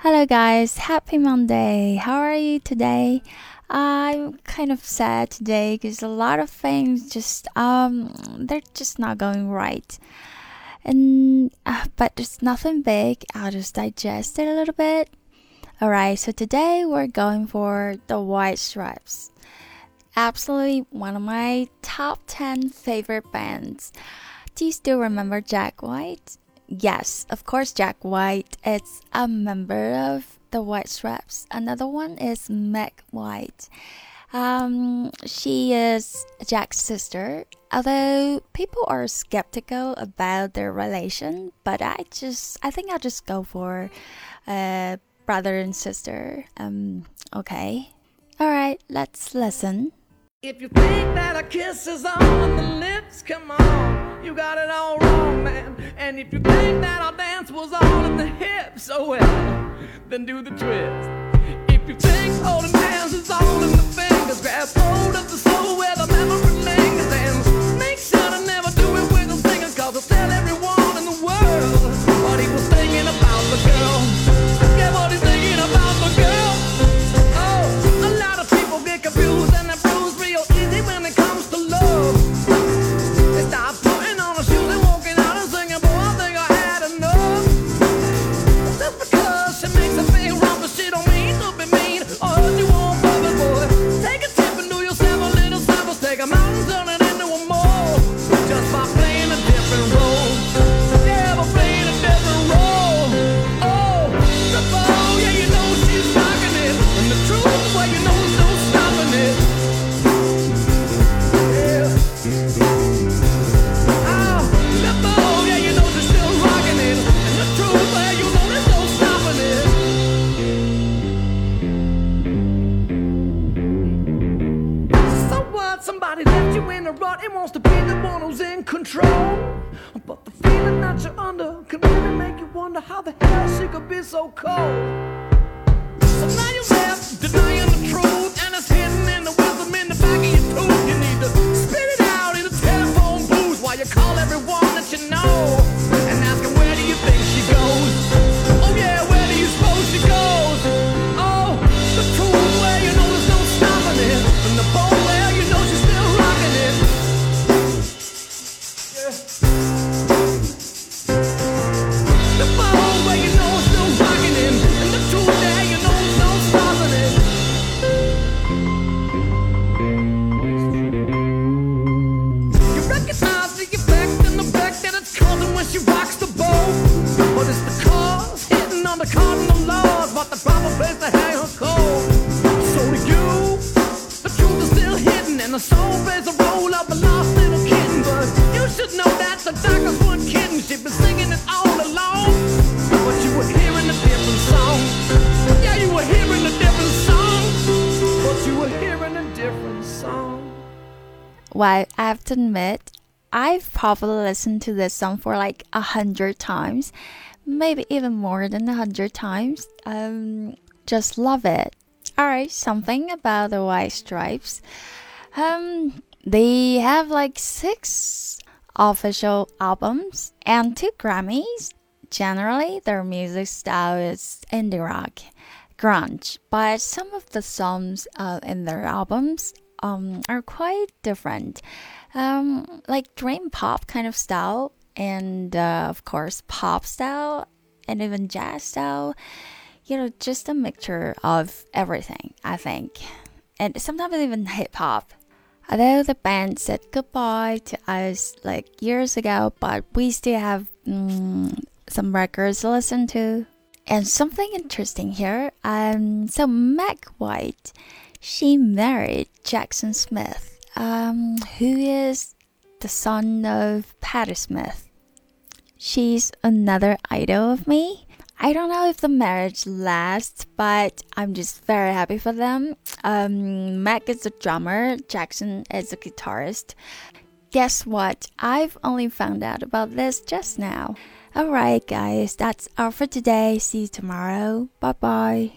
Hello, guys. Happy Monday. How are you today? I'm kind of sad today because a lot of things just um they're just not going right. And uh, but there's nothing big. I'll just digest it a little bit. All right. So today we're going for the White Stripes. Absolutely one of my top 10 favorite bands. Do you still remember Jack White? Yes, of course, Jack White is a member of the White Stripes. Another one is Meg White. Um, she is Jack's sister. Although people are skeptical about their relation, but I just I think I'll just go for uh, brother and sister. Um, okay. All right, let's listen. If you think that a kiss is on the lips, come on, you got it all wrong, man. And if you think that our dance was all in the hips, oh well, then do the twist. What? Somebody left you in a rut and wants to be the one who's in control. But the feeling that you're under can really make you wonder how the hell she could be so cold. So now you're left denying the truth, and it's hidden in the wisdom in the back of your tooth. You need to spit it out in a telephone booth while you call everyone the cardinal laws, but the proper place to hang her cold. So you, the truth is still hidden, and the soul plays a role of a lost little kitten. But you should know that the doctors. She'd been singing it all along, but you were hearing a different song. Yeah, you were hearing a different song, but you were hearing a different song. Well, I have to admit, I've probably listened to this song for like a hundred times, maybe even more than a hundred times. Um, just love it. All right, something about the White Stripes. Um, they have like six official albums and two Grammys. Generally, their music style is indie rock, grunge, but some of the songs uh, in their albums um, are quite different, um, like dream pop kind of style, and uh, of course pop style, and even jazz style. You know, just a mixture of everything. I think, and sometimes even hip hop. Although the band said goodbye to us like years ago, but we still have mm, some records to listen to. And something interesting here. Um, so Meg White, she married Jackson Smith, um, who is the son of Patti Smith. She's another idol of me. I don't know if the marriage lasts, but I'm just very happy for them. Um, Meg is a drummer, Jackson is a guitarist. Guess what? I've only found out about this just now. Alright, guys, that's all for today. See you tomorrow. Bye bye.